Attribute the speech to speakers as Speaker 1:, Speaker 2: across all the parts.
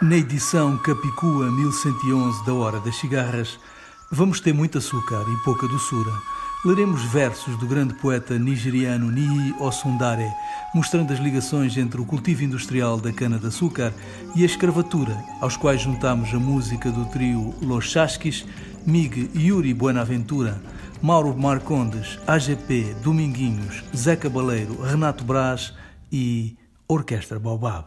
Speaker 1: Na edição Capicua 1111 da Hora das Cigarras, vamos ter muito açúcar e pouca doçura. Leremos versos do grande poeta nigeriano Niyi Osundare, mostrando as ligações entre o cultivo industrial da cana-de-açúcar e a escravatura, aos quais juntamos a música do trio Los Chasquis, Mig Yuri Buenaventura, Mauro Marcondes, AGP, Dominguinhos, Zé Cabaleiro, Renato Brás e Orquestra Baobab.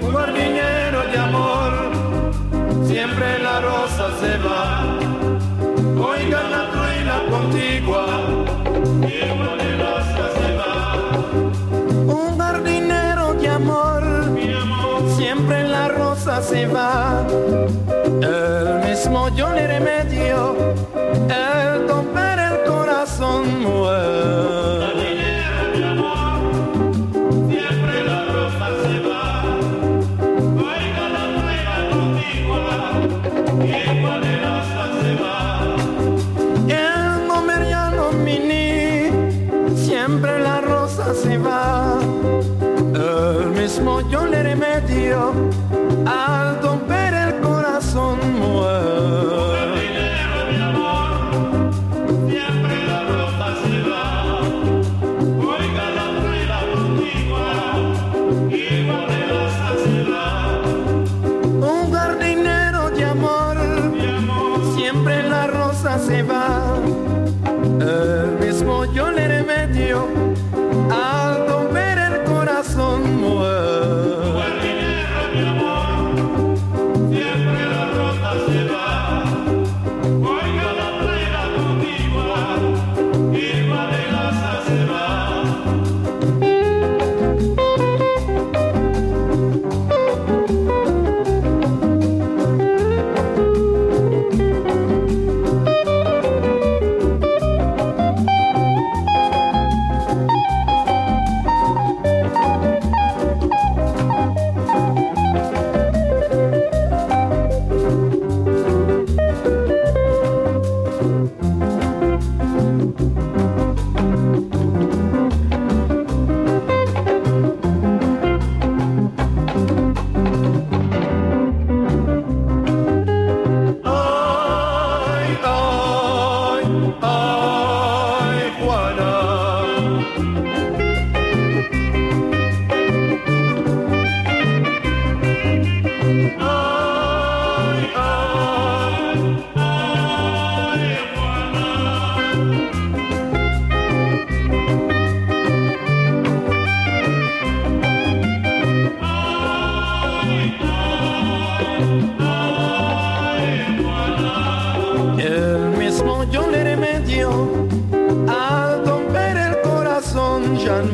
Speaker 2: Un jardinero de amor, siempre la rosa se va. Oiga la truena contigua, siempre la rosa se va.
Speaker 3: Un jardinero de amor,
Speaker 2: mi amor,
Speaker 3: siempre la rosa se va. El mismo yo le remedio el romper el corazón
Speaker 2: contigua, que igual de rosa se va.
Speaker 3: El nomeriano mini, siempre la rosa se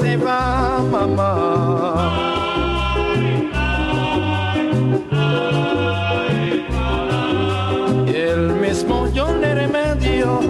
Speaker 3: se va, mamá. El mismo le remedio